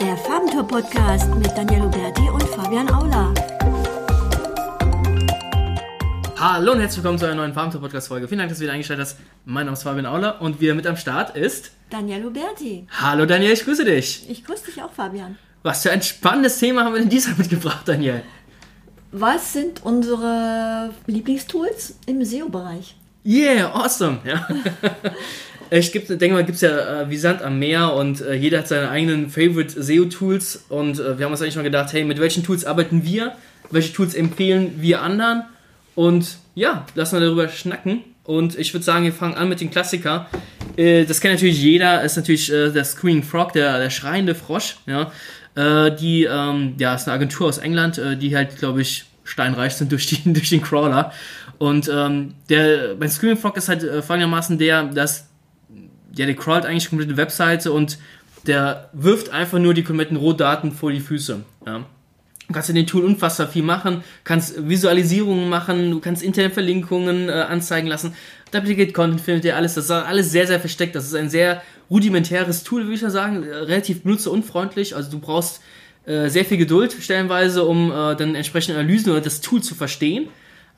Der Farbentour-Podcast mit Daniel Berti und Fabian Aula. Hallo und herzlich willkommen zu einer neuen Farbentour-Podcast-Folge. Vielen Dank, dass du wieder eingeschaltet hast. Mein Name ist Fabian Auler und wir mit am Start ist... Daniel Berti. Hallo Daniel, ich grüße dich. Ich grüße dich auch, Fabian. Was für ein spannendes Thema haben wir denn diesmal mitgebracht, Daniel? Was sind unsere Lieblingstools im SEO-Bereich? Yeah, awesome. Ja. Ich gibt, denke mal, gibt es ja äh, wie Sand am Meer und äh, jeder hat seine eigenen Favorite SEO-Tools und äh, wir haben uns eigentlich mal gedacht, hey, mit welchen Tools arbeiten wir? Welche Tools empfehlen wir anderen? Und ja, lassen wir darüber schnacken. Und ich würde sagen, wir fangen an mit den Klassiker. Äh, das kennt natürlich jeder, ist natürlich äh, der Screaming Frog, der, der schreiende Frosch. Ja, äh, die, ähm, ja, ist eine Agentur aus England, die halt, glaube ich, steinreich sind durch, die, durch den Crawler. Und ähm, der, beim Screaming Frog ist halt folgendermaßen der, dass ja, der crawlt eigentlich die komplette Webseite und der wirft einfach nur die kompletten Rohdaten vor die Füße. Ja. Du kannst in dem Tool unfassbar viel machen, kannst Visualisierungen machen, du kannst Internetverlinkungen äh, anzeigen lassen, Duplicate Content findet ihr alles, das ist alles sehr, sehr versteckt. Das ist ein sehr rudimentäres Tool, würde ich mal sagen, relativ benutzerunfreundlich. Also du brauchst äh, sehr viel Geduld stellenweise, um äh, dann entsprechende Analysen oder das Tool zu verstehen.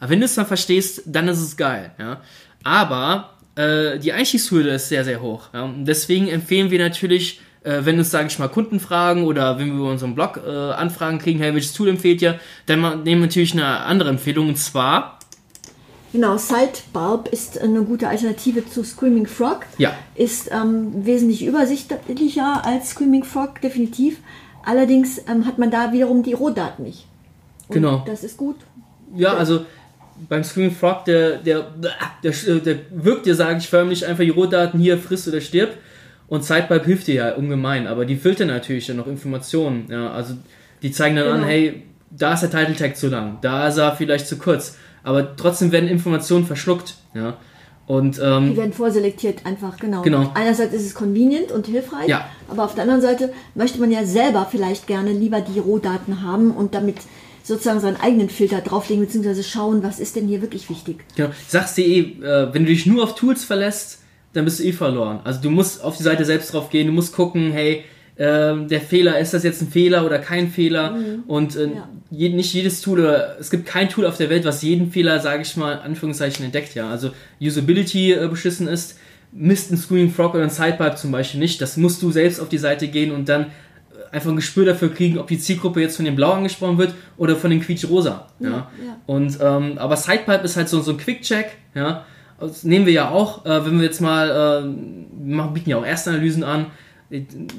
Aber wenn du es dann verstehst, dann ist es geil. Ja? Aber äh, die Einstiegshürde ist sehr, sehr hoch. Ja? Deswegen empfehlen wir natürlich, äh, wenn uns, sage ich mal, Kunden fragen oder wenn wir über unseren Blog äh, Anfragen kriegen, hey, welches Tool empfehlt ihr, dann nehmen wir natürlich eine andere Empfehlung und zwar. Genau, Sidebarb ist eine gute Alternative zu Screaming Frog. Ja. Ist ähm, wesentlich übersichtlicher als Screaming Frog, definitiv. Allerdings ähm, hat man da wiederum die Rohdaten nicht. Und Genau. Das ist gut. Ja, also beim Screaming Frog, der, der, der, der wirkt dir, sage ich förmlich, einfach die Rohdaten hier, frisst oder stirb. Und Sidepipe hilft dir ja ungemein, aber die filtern natürlich dann noch Informationen. Ja, also die zeigen dann an, Genau. hey, da ist der Title Tag zu lang, da ist er vielleicht zu kurz. Aber trotzdem werden Informationen verschluckt. Ja. Und Die ähm, werden vorselektiert einfach, genau. Genau. Einerseits ist es convenient und hilfreich, Ja. aber auf der anderen Seite möchte man ja selber vielleicht gerne lieber die Rohdaten haben und damit sozusagen seinen eigenen Filter drauflegen, beziehungsweise schauen, was ist denn hier wirklich wichtig. Genau. Ich sag's dir eh, äh, wenn du dich nur auf Tools verlässt, dann bist du eh verloren. Also du musst auf die Seite selbst drauf gehen, du musst gucken, hey, ähm, der Fehler, ist das jetzt ein Fehler oder kein Fehler? Und äh, Ja. je, nicht jedes Tool, oder es gibt kein Tool auf der Welt, was jeden Fehler, sage ich mal, in Anführungszeichen entdeckt, ja. Also Usability äh, beschissen ist, misst ein Screaming Frog oder ein Sidepipe zum Beispiel nicht. Das musst du selbst auf die Seite gehen und dann äh, einfach ein Gespür dafür kriegen, ob die Zielgruppe jetzt von dem Blau angesprochen wird oder von dem Quietsch-Rosa. Ja, ja. Und, ähm, aber Sidepipe ist halt so, so ein Quick-Check, ja. Das nehmen wir ja auch, äh, wenn wir jetzt mal, äh, wir machen, bieten ja auch Erstanalysen an,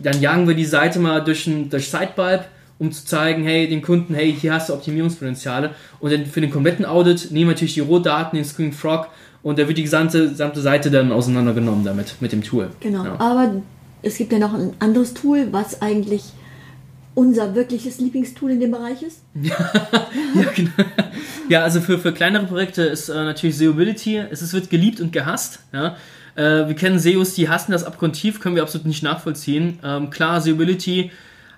dann jagen wir die Seite mal durch, ein, durch Sidepipe, um zu zeigen, hey, den Kunden, hey, hier hast du Optimierungspotenziale. Und dann für den kompletten Audit nehmen wir natürlich die Rohdaten, den Screen Frog und da wird die gesamte, gesamte Seite dann auseinandergenommen damit, mit dem Tool. Genau. Ja. Aber es gibt ja noch ein anderes Tool, was eigentlich unser wirkliches Lieblingstool in dem Bereich ist. Ja, genau. ja, also für, für kleinere Projekte ist äh, natürlich SEObility, es ist, wird geliebt und gehasst. Ja. Äh, wir kennen SEOs, die hassen das abgrundtief, können wir absolut nicht nachvollziehen. Ähm, klar, SEObility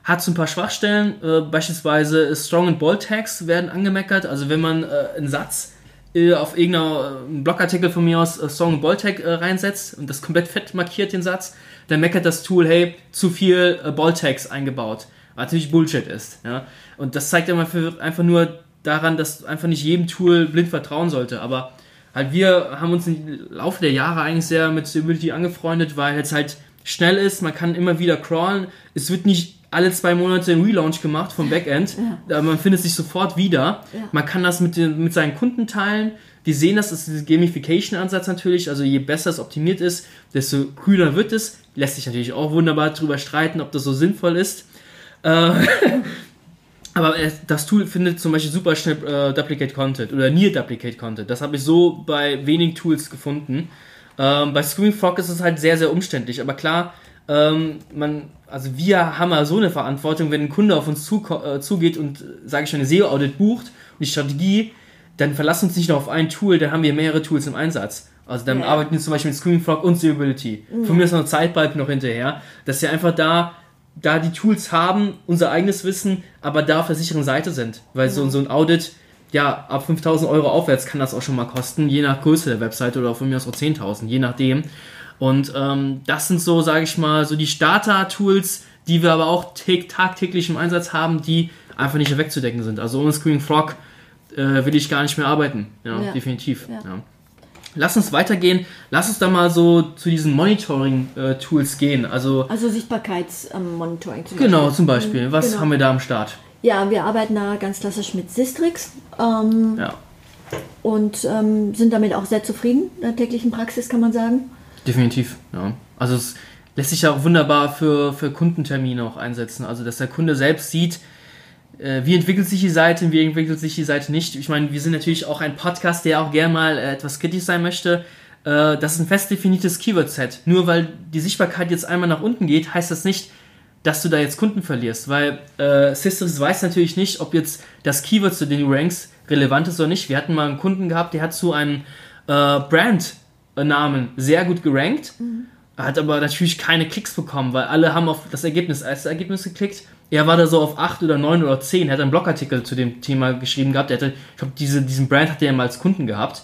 hat so ein paar Schwachstellen, äh, beispielsweise Strong and Bold Tags werden angemeckert, also wenn man äh, einen Satz äh, auf irgendeiner äh, Blogartikel von mir aus Strong and Bold Tag reinsetzt und das komplett fett markiert den Satz, dann meckert das Tool, hey, zu viel äh, Bold Tags eingebaut. Was natürlich Bullshit ist. Ja? Und das zeigt einfach nur daran, dass einfach nicht jedem Tool blind vertrauen sollte. Aber halt wir haben uns im Laufe der Jahre eigentlich sehr mit Stability angefreundet, weil es halt schnell ist, man kann immer wieder crawlen. Es wird nicht alle zwei Monate ein Relaunch gemacht vom Backend. Aber Man findet sich sofort wieder. Ja. Man kann das mit, den, mit seinen Kunden teilen. Die sehen das, das ist dieser Gamification-Ansatz natürlich. Also je besser es optimiert ist, desto kühler wird es. Lässt sich natürlich auch wunderbar drüber streiten, ob das so sinnvoll ist. Äh, aber äh, das Tool findet zum Beispiel super schnell äh, Duplicate Content oder Near Duplicate Content. Das habe ich so bei wenigen Tools gefunden. Ähm, bei Screaming Frog ist es halt sehr, sehr umständlich. Aber klar, ähm, man, also wir haben ja so eine Verantwortung, wenn ein Kunde auf uns zu, äh, zugeht und, sage ich schon, eine SEO-Audit bucht und die Strategie, dann verlassen uns nicht nur auf ein Tool, dann haben wir mehrere Tools im Einsatz. Also dann Ja. arbeiten wir zum Beispiel mit Screaming Frog und Seeability. Von mir ist noch Zeitbalken noch hinterher, dass wir einfach da, da die Tools haben, unser eigenes Wissen, aber da auf der sicheren Seite sind. Weil so, so ein Audit, ja, ab 5000 Euro aufwärts kann das auch schon mal kosten, je nach Größe der Webseite oder von mir aus auch 10.000, je nachdem. Und ähm, das sind so, sage ich mal, so die Starter-Tools, die wir aber auch tagtäglich im Einsatz haben, die einfach nicht wegzudecken sind. Also ohne Screaming Frog äh, will ich gar nicht mehr arbeiten. Ja, ja. definitiv. Ja. Ja. Lass uns weitergehen. Lass uns da mal so zu diesen Monitoring-Tools gehen. Also, also Sichtbarkeitsmonitoring. Ähm, genau, zum Beispiel. Was genau. haben wir da am Start? Ja, wir arbeiten da ganz klassisch mit Sistrix. Ähm, ja. Und ähm, sind damit auch sehr zufrieden in der täglichen Praxis, kann man sagen. Definitiv, ja. Also es lässt sich ja auch wunderbar für, für Kundentermine auch einsetzen. Also dass der Kunde selbst sieht, äh, wie entwickelt sich die Seite, wie entwickelt sich die Seite nicht. Ich meine, wir sind natürlich auch ein Podcast, der auch gerne mal äh, etwas kritisch sein möchte. Äh, das ist ein fest definiertes Keyword-Set. Nur weil die Sichtbarkeit jetzt einmal nach unten geht, heißt das nicht, dass du da jetzt Kunden verlierst, weil äh, Systrix weiß natürlich nicht, ob jetzt das Keyword, zu dem du rankst, relevant ist oder nicht. Wir hatten mal einen Kunden gehabt, der hat zu einem äh, Brand-Namen sehr gut gerankt, mhm. hat aber natürlich keine Klicks bekommen, weil alle haben auf das Ergebnis als Ergebnis geklickt er war da so auf 8 oder 9 oder 10, er hat einen Blogartikel zu dem Thema geschrieben gehabt. Er hatte, ich glaube, diese, diesen Brand hat er ja mal als Kunden gehabt.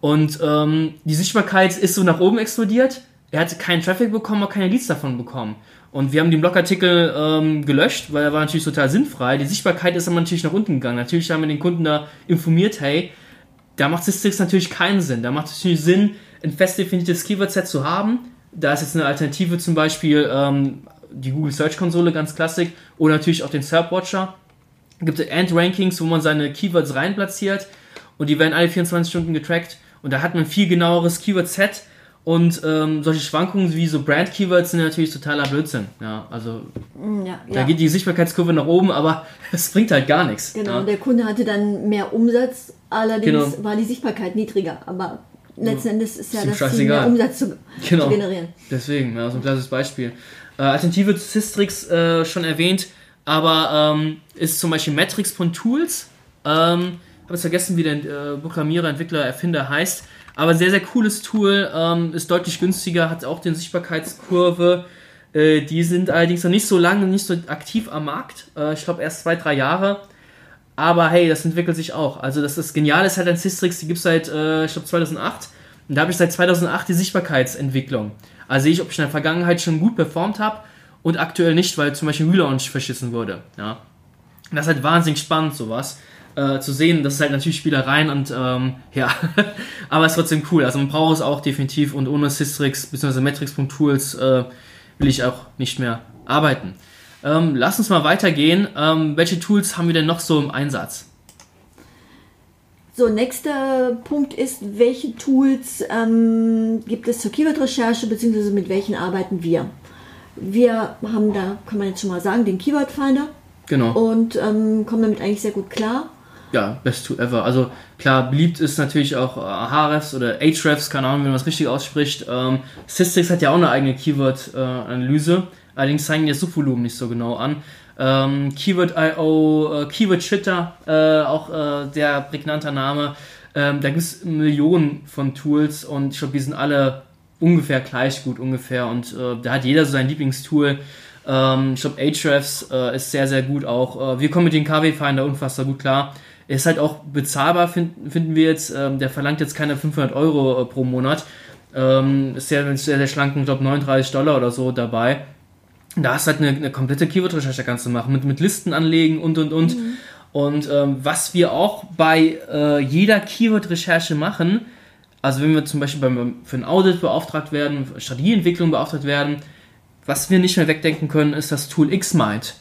Und ähm, die Sichtbarkeit ist so nach oben explodiert. Er hatte keinen Traffic bekommen, aber keine Leads davon bekommen. Und wir haben den Blogartikel ähm, gelöscht, weil er war natürlich total sinnfrei. Die Sichtbarkeit ist aber natürlich nach unten gegangen. Natürlich haben wir den Kunden da informiert, hey, da macht Sistrix natürlich keinen Sinn. Da macht es natürlich Sinn, ein fest definiertes Keyword-Set zu haben. Da ist jetzt eine Alternative zum Beispiel ähm, die Google Search Konsole ganz klassisch oder natürlich auch den SERP Watcher. Gibt es End-Rankings, wo man seine Keywords rein platziert und die werden alle 24 Stunden getrackt und da hat man viel genaueres Keyword-Set und ähm, solche Schwankungen wie so Brand-Keywords sind natürlich totaler Blödsinn. Ja, also mm, ja, da ja. geht die Sichtbarkeitskurve nach oben, aber es bringt halt gar nichts. Genau, ja. der Kunde hatte dann mehr Umsatz, allerdings genau. war die Sichtbarkeit niedriger, aber letzten Endes ist ja das Ziel, mehr Umsatz zu, genau. zu generieren. Deswegen, ja, so ein klassisches Beispiel. Äh, Alternative zu Systrix äh, schon erwähnt, aber ähm, ist zum Beispiel Metrix.tools. Ähm, habe jetzt vergessen, wie der äh, Programmierer, Entwickler, Erfinder heißt. Aber sehr, sehr cooles Tool, ähm, ist deutlich günstiger, hat auch den Sichtbarkeitskurve. Äh, die sind allerdings noch nicht so lange, nicht so aktiv am Markt. Äh, ich glaube erst zwei, drei Jahre. Aber hey, das entwickelt sich auch. Also das ist genial, ist halt ein Systrix, die gibt es seit, äh, ich glaube 2008. Und da habe ich seit 2008 die Sichtbarkeitsentwicklung. Also sehe ich, ob ich in der Vergangenheit schon gut performt habe und aktuell nicht, weil zum Beispiel Relaunch verschissen wurde. Ja. das ist halt wahnsinnig spannend, sowas. Äh, zu sehen, das ist halt natürlich Spielereien und ähm, ja, aber es ist trotzdem cool. Also man braucht es auch definitiv und ohne Systrix bzw. Metrics.tools äh, will ich auch nicht mehr arbeiten. Ähm, lass uns mal weitergehen. Ähm, welche Tools haben wir denn noch so im Einsatz? So, nächster Punkt ist, welche Tools ähm, gibt es zur Keyword-Recherche, beziehungsweise mit welchen arbeiten wir? Wir haben da, kann man jetzt schon mal sagen, den Keyword Finder. Genau. Und ähm, kommen damit eigentlich sehr gut klar. Ja, best to ever. Also klar, beliebt ist natürlich auch Ahrefs oder Ahrefs, keine Ahnung, wie man das richtig ausspricht. Ähm, Systrix hat ja auch eine eigene Keyword-Analyse. Allerdings zeigen die das Suchvolumen nicht so genau an. Ähm, Keyword.io, äh, Keyword Shitter, äh, auch äh, der prägnanter Name. Ähm, da gibt es Millionen von Tools und ich glaube, die sind alle ungefähr gleich gut ungefähr und äh, da hat jeder so sein Lieblingstool. Ähm, ich glaube, Ahrefs äh, ist sehr, sehr gut auch. Äh, wir kommen mit dem KW Finder unfassbar gut klar. Ist halt auch bezahlbar, find, finden wir jetzt. Ähm, der verlangt jetzt keine 500 Euro pro Monat. Ähm, ist sehr, sehr, sehr schlanken, ich glaube 39 Dollar oder so dabei da hast du halt eine, eine komplette Keyword-Recherche kannst du machen, mit, mit Listen anlegen und und und. Mhm. Und ähm, was wir auch bei äh, jeder Keyword-Recherche machen, also wenn wir zum Beispiel beim, für ein Audit beauftragt werden, Strategieentwicklung beauftragt werden, was wir nicht mehr wegdenken können, ist das Tool Xmind.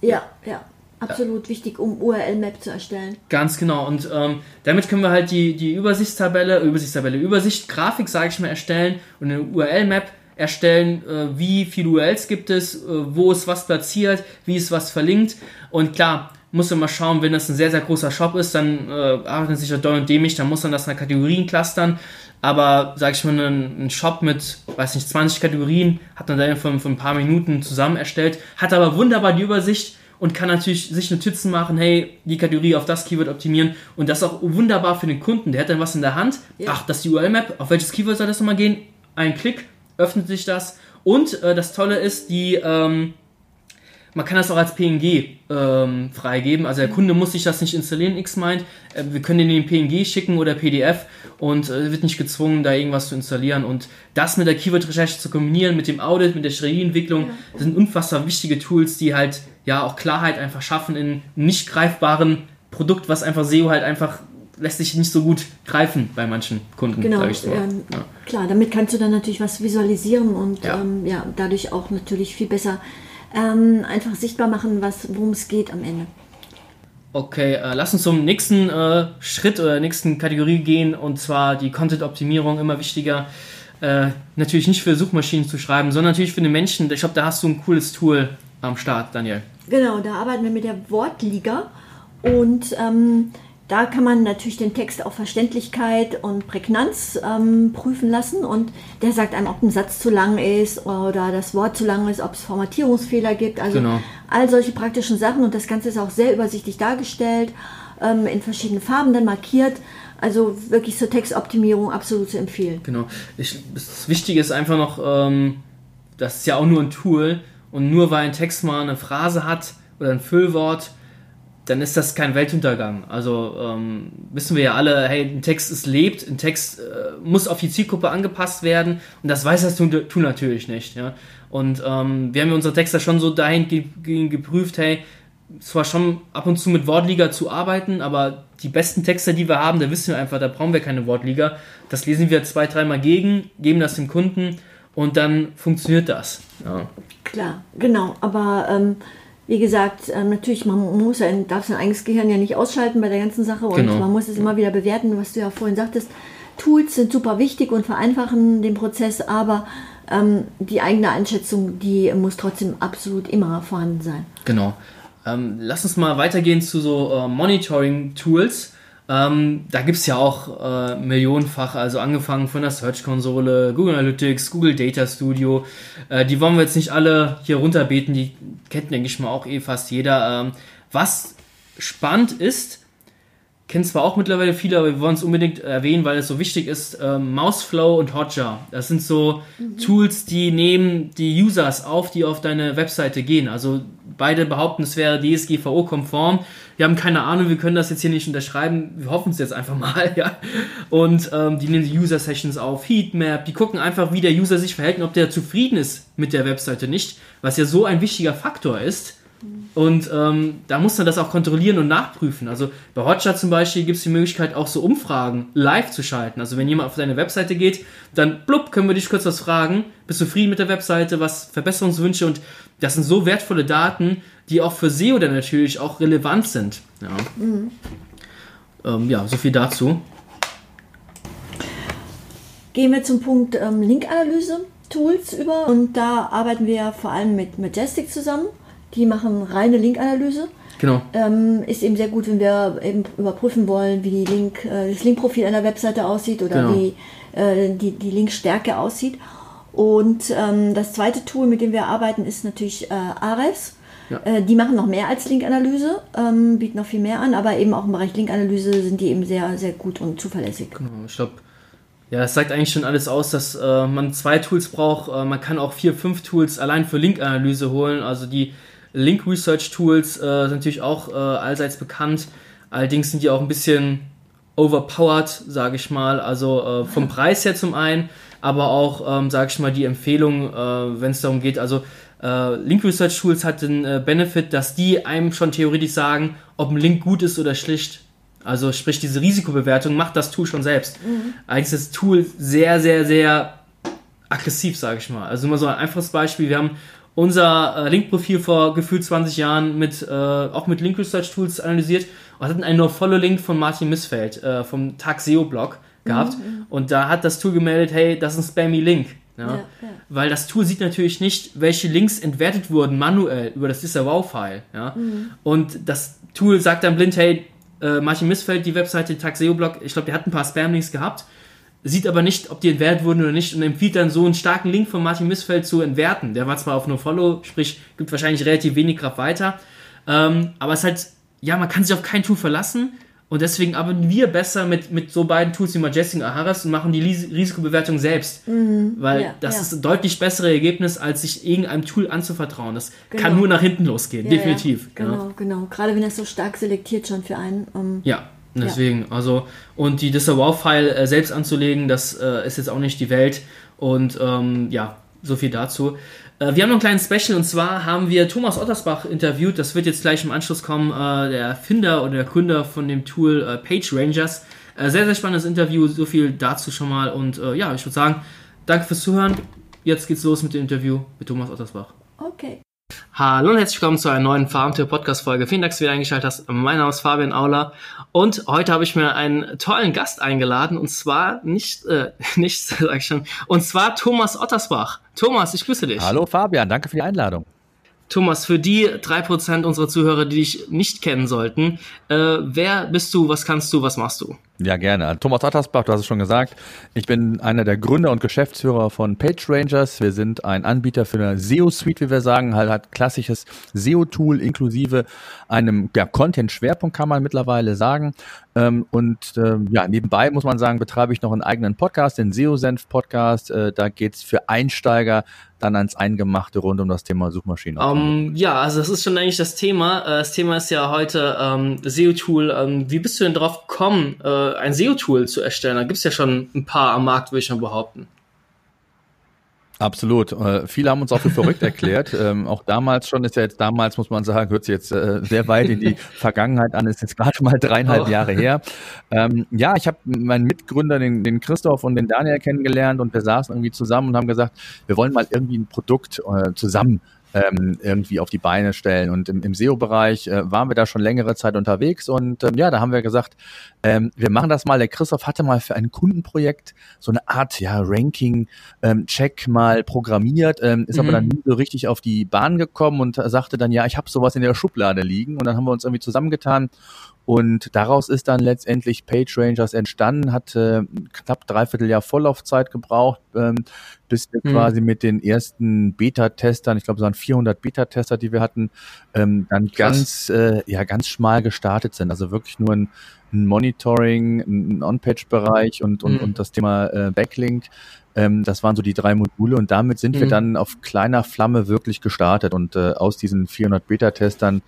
Ja, ja. Absolut ja. wichtig, um URL-Map zu erstellen. Ganz genau. Und ähm, damit können wir halt die, die Übersichtstabelle, Übersichtstabelle, Übersicht, Grafik, sage ich mal, erstellen und eine URL-Map erstellen, äh, wie viele URLs gibt es, äh, wo ist was platziert, wie ist was verlinkt. Und klar, muss man mal schauen, wenn das ein sehr, sehr großer Shop ist, dann äh, arbeitet sich das doll und dämlich, dann muss man das nach Kategorien clustern. Aber, sag ich mal, ein, ein, Shop mit, weiß nicht, 20 Kategorien hat man dann von, von ein paar Minuten zusammen erstellt, hat aber wunderbar die Übersicht und kann natürlich sich Notizen machen, hey, die Kategorie auf das Keyword optimieren und das auch wunderbar für den Kunden. Der hat dann was in der Hand. Ja. Ach, das ist die URL-Map. Auf welches Keyword soll das nochmal gehen? Ein Klick öffnet sich das. Und äh, das Tolle ist, die, ähm, man kann das auch als PNG ähm, freigeben. Also der Kunde muss sich das nicht installieren, Xmind. Äh, wir können den PNG schicken oder PDF und äh, wird nicht gezwungen, da irgendwas zu installieren. Und das mit der Keyword-Recherche zu kombinieren, mit dem Audit, mit der Strategieentwicklung, ja. das sind unfassbar wichtige Tools, die halt ja auch Klarheit einfach schaffen in nicht greifbaren Produkt, was einfach SEO halt einfach lässt sich nicht so gut greifen bei manchen Kunden. Genau, ich so. ähm, ja. klar, damit kannst du dann natürlich was visualisieren und ja. Ähm, ja dadurch auch natürlich viel besser ähm, einfach sichtbar machen, worum es geht am Ende. Okay, äh, lass uns zum nächsten äh, Schritt oder nächsten Kategorie gehen und zwar die Content-Optimierung immer wichtiger. Äh, natürlich nicht für Suchmaschinen zu schreiben, sondern natürlich für den Menschen. Ich glaube, da hast du ein cooles Tool am Start, Daniel. Genau, da arbeiten wir mit der Wortliga und ähm, da kann man natürlich den Text auf Verständlichkeit und Prägnanz ähm, prüfen lassen und der sagt einem, ob ein Satz zu lang ist oder das Wort zu lang ist, ob es Formatierungsfehler gibt. Also genau. all solche praktischen Sachen und das Ganze ist auch sehr übersichtlich dargestellt, ähm, in verschiedenen Farben dann markiert. Also wirklich zur Textoptimierung absolut zu empfehlen. Genau. Ich, das Wichtige ist einfach noch, ähm, das ist ja auch nur ein Tool und nur weil ein Text mal eine Phrase hat oder ein Füllwort, dann ist das kein Weltuntergang. Also ähm, wissen wir ja alle, hey, ein Text ist lebt, ein Text äh, muss auf die Zielgruppe angepasst werden und das weiß das Tool, natürlich nicht. Ja? Und ähm, wir haben unsere Texte schon so dahin ge geprüft, hey, zwar schon ab und zu mit Wortliga zu arbeiten, aber die besten Texte, die wir haben, da wissen wir einfach, da brauchen wir keine Wortliga. Das lesen wir zwei, dreimal gegen, geben das dem Kunden und dann funktioniert das. Ja. Klar, genau, aber ähm, wie gesagt, äh, natürlich, man muss ja, darf sein eigenes Gehirn ja nicht ausschalten bei der ganzen Sache und genau. man muss es immer wieder bewerten, was du ja vorhin sagtest. Tools sind super wichtig und vereinfachen den Prozess, aber ähm, die eigene Einschätzung, die muss trotzdem absolut immer vorhanden sein. Genau. Ähm, lass uns mal weitergehen zu so äh, Monitoring-Tools. Ähm, da gibt es ja auch äh, millionenfach, also angefangen von der Search-Konsole, Google Analytics, Google Data Studio. Äh, die wollen wir jetzt nicht alle hier runterbeten, die kennt, denke ich mal, auch eh fast jeder. Ähm, was spannend ist, kennen zwar auch mittlerweile viele, aber wir wollen es unbedingt erwähnen, weil es so wichtig ist. Ähm, Mouseflow und Hotjar. Das sind so mhm. Tools, die nehmen die Users auf, die auf deine Webseite gehen. Also beide behaupten, es wäre DSGVO-konform. Wir haben keine Ahnung, wir können das jetzt hier nicht unterschreiben. Wir hoffen es jetzt einfach mal, ja. Und ähm, die nehmen die User-Sessions auf, Heatmap. Die gucken einfach, wie der User sich verhält und ob der zufrieden ist mit der Webseite nicht, was ja so ein wichtiger Faktor ist und ähm, da muss man das auch kontrollieren und nachprüfen. Also bei Hotjar zum Beispiel gibt es die Möglichkeit, auch so Umfragen live zu schalten. Also wenn jemand auf deine Webseite geht, dann blub, können wir dich kurz was fragen. Bist du zufrieden mit der Webseite? Was Verbesserungswünsche? Und das sind so wertvolle Daten, die auch für SEO dann natürlich auch relevant sind. Ja, mhm. ähm, ja so viel dazu. Gehen wir zum Punkt ähm, Linkanalyse. Tools über und da arbeiten wir vor allem mit Majestic zusammen. Die machen reine Linkanalyse. Genau. Ähm, ist eben sehr gut, wenn wir eben überprüfen wollen, wie die Link, äh, das Linkprofil einer Webseite aussieht oder genau. wie äh, die, die Linkstärke aussieht. Und ähm, das zweite Tool, mit dem wir arbeiten, ist natürlich äh, Ahrefs. Ja. Äh, die machen noch mehr als Linkanalyse, ähm, bieten noch viel mehr an, aber eben auch im Bereich Linkanalyse sind die eben sehr, sehr gut und zuverlässig. Genau, ich glaube, ja, es sagt eigentlich schon alles aus, dass äh, man zwei Tools braucht. Äh, man kann auch vier, fünf Tools allein für Linkanalyse holen. Also die Link Research Tools äh, sind natürlich auch äh, allseits bekannt. Allerdings sind die auch ein bisschen overpowered, sage ich mal. Also äh, vom Preis her zum einen, aber auch, ähm, sage ich mal, die Empfehlung, äh, wenn es darum geht. Also äh, Link Research Tools hat den äh, Benefit, dass die einem schon theoretisch sagen, ob ein Link gut ist oder schlicht. Also sprich, diese Risikobewertung macht das Tool schon selbst. Mhm. Eigentlich ist das Tool sehr, sehr, sehr aggressiv, sage ich mal. Also immer so ein einfaches Beispiel. Wir haben unser äh, Link-Profil vor gefühlt 20 Jahren mit, äh, auch mit Link Research Tools analysiert und hatten einen No-Follow-Link von Martin Missfeld äh, vom Tag SEO-Blog gehabt. Mhm, mhm, und da hat das Tool gemeldet, hey, das ist ein spammy Link. Ja? Ja, ja. Weil das Tool sieht natürlich nicht, welche Links entwertet wurden manuell über das Disavow-File. Ja? Mhm. Und das Tool sagt dann blind, hey, äh, Martin Missfeld, die Webseite Tag SEO-Blog, ich glaube, der hat ein paar Spam-Links gehabt sieht aber nicht, ob die entwertet wurden oder nicht und empfiehlt dann so einen starken Link von Martin Missfeld zu entwerten. Der war zwar auf NoFollow, sprich, gibt wahrscheinlich relativ wenig Kraft weiter, ähm, aber es ist halt, ja, man kann sich auf kein Tool verlassen Und deswegen arbeiten wir besser mit, mit so beiden Tools wie Majestic und Aharas und machen die Risikobewertung selbst. Mhm, Weil ja, das ja. ist ein deutlich bessere Ergebnis, als sich irgendeinem Tool anzuvertrauen. Das genau. kann nur nach hinten losgehen, ja, definitiv. genau, genau. Gerade wenn das so stark selektiert schon für einen. Ähm, ja, deswegen. Also, und die Disavow-File äh, selbst anzulegen, das äh, ist jetzt auch nicht die Welt. Und ähm, ja, so viel dazu. Äh, wir haben noch einen kleinen Special und zwar haben wir Thomas Ottersbach interviewt. Das wird jetzt gleich im Anschluss kommen. Äh, der Erfinder oder der Gründer von dem Tool äh, Page Rangers. Sehr, sehr spannendes Interview. So viel dazu schon mal. Und ja, ich würde sagen, danke fürs Zuhören. Jetzt geht's los mit dem Interview mit Thomas Ottersbach. Okay. Hallo und herzlich willkommen zu einer neuen Farmtour-Podcast-Folge. Vielen Dank, dass du wieder eingeschaltet hast. Mein Name ist Fabian Auler und heute habe ich mir einen tollen Gast eingeladen und zwar nicht, äh, nicht, sag ich schon, und zwar Thomas Ottersbach. Thomas, ich grüße dich. Hallo Fabian, danke für die Einladung. Thomas, für die drei Prozent unserer Zuhörer, die dich nicht kennen sollten, äh, wer bist du, was kannst du, was machst du? Ja, gerne. Thomas Attersbach, du hast es schon gesagt. Ich bin einer der Gründer und Geschäftsführer von Page Rangers. Wir sind ein Anbieter für eine SEO-Suite, wie wir sagen, halt hat klassisches SEO-Tool inklusive einem ja, Content-Schwerpunkt, kann man mittlerweile sagen. Ähm, und ähm, ja, nebenbei muss man sagen, betreibe ich noch einen eigenen Podcast, den SEO-Senf-Podcast. Äh, da geht's für Einsteiger dann ans Eingemachte rund um das Thema Suchmaschinen. Um, ähm, ja, also das ist schon eigentlich das Thema. Äh, das Thema ist ja heute ähm, SEO-Tool. Ähm, wie bist du denn drauf gekommen, äh, ein SEO-Tool zu erstellen? Da gibt's ja schon ein paar am Markt, würde ich mal behaupten. Absolut. Äh, viele haben uns auch für verrückt erklärt. Ähm, auch damals schon ist ja jetzt damals, muss man sagen, hört sich jetzt äh, sehr weit in die Vergangenheit an, ist jetzt gerade mal dreieinhalb oh. Jahre her. Ähm, ja, ich habe meinen Mitgründer, den, den Christoph und den Daniel kennengelernt und wir saßen irgendwie zusammen und haben gesagt, wir wollen mal irgendwie ein Produkt äh, zusammen ähm, irgendwie auf die Beine stellen. Und im, im SEO-Bereich äh, waren wir da schon längere Zeit unterwegs und ähm, ja, da haben wir gesagt, ähm, wir machen das mal. Der Christoph hatte mal für ein Kundenprojekt so eine Art ja, Ranking-Check ähm, mal programmiert, ähm, ist mhm. aber dann nie so richtig auf die Bahn gekommen und sagte dann, ja, ich habe sowas in der Schublade liegen. Und dann haben wir uns irgendwie zusammengetan und daraus ist dann letztendlich Page Rangers entstanden, hat äh, knapp dreiviertel Jahr Vorlaufzeit gebraucht, ähm, bis wir mhm. quasi mit den ersten Beta-Testern, ich glaube es waren 400 Beta-Tester, die wir hatten, ähm, dann Krass. ganz, äh, ja, ganz schmal gestartet sind. Also wirklich nur ein, ein Monitoring, ein On-Page-Bereich und, und, mhm. und das Thema äh, Backlink. Ähm, das waren so die drei Module und damit sind mhm. wir dann auf kleiner Flamme wirklich gestartet und äh, aus diesen 400 Beta-Testern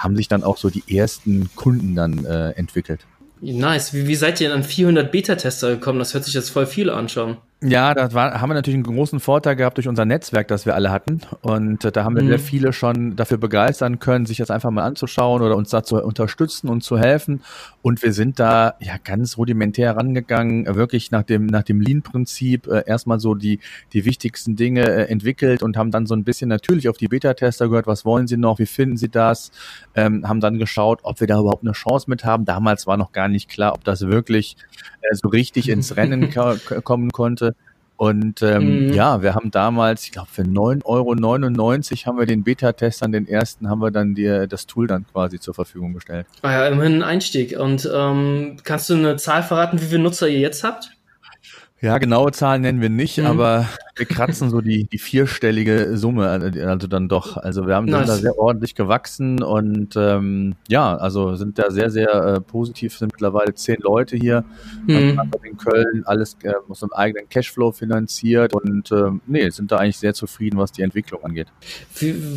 haben sich dann auch so die ersten Kunden dann äh, entwickelt. Nice. Wie, wie seid ihr denn an 400 Beta-Tester gekommen? Das hört sich jetzt voll viel an schon. Ja, da war, haben wir natürlich einen großen Vorteil gehabt durch unser Netzwerk, das wir alle hatten. Und äh, da haben wir mhm. sehr viele schon dafür begeistern können, sich das einfach mal anzuschauen oder uns da zu unterstützen und zu helfen. Und wir sind da ja ganz rudimentär rangegangen, wirklich nach dem, nach dem Lean-Prinzip äh, erstmal so die, die wichtigsten Dinge äh, entwickelt und haben dann so ein bisschen natürlich auf die Beta-Tester gehört, was wollen sie noch, wie finden sie das, ähm, haben dann geschaut, ob wir da überhaupt eine Chance mit haben. Damals war noch gar nicht klar, ob das wirklich äh, so richtig ins Rennen kommen konnte. Und ähm, mhm. ja, wir haben damals, ich glaube, für 9,99 Euro haben wir den Beta-Testern, den ersten, haben wir dann dir das Tool dann quasi zur Verfügung gestellt. Ah ja, immerhin ein Einstieg. Und ähm, kannst du eine Zahl verraten, wie viele Nutzer ihr jetzt habt? Ja, genaue Zahlen nennen wir nicht, mhm. aber wir kratzen so die, die vierstellige Summe, also dann doch. Also wir haben nice. sind da sehr ordentlich gewachsen und ähm, ja, also sind da sehr, sehr äh, positiv, sind mittlerweile zehn Leute hier mhm. also in Köln, alles äh, aus einem eigenen Cashflow finanziert und ähm, nee, sind da eigentlich sehr zufrieden, was die Entwicklung angeht.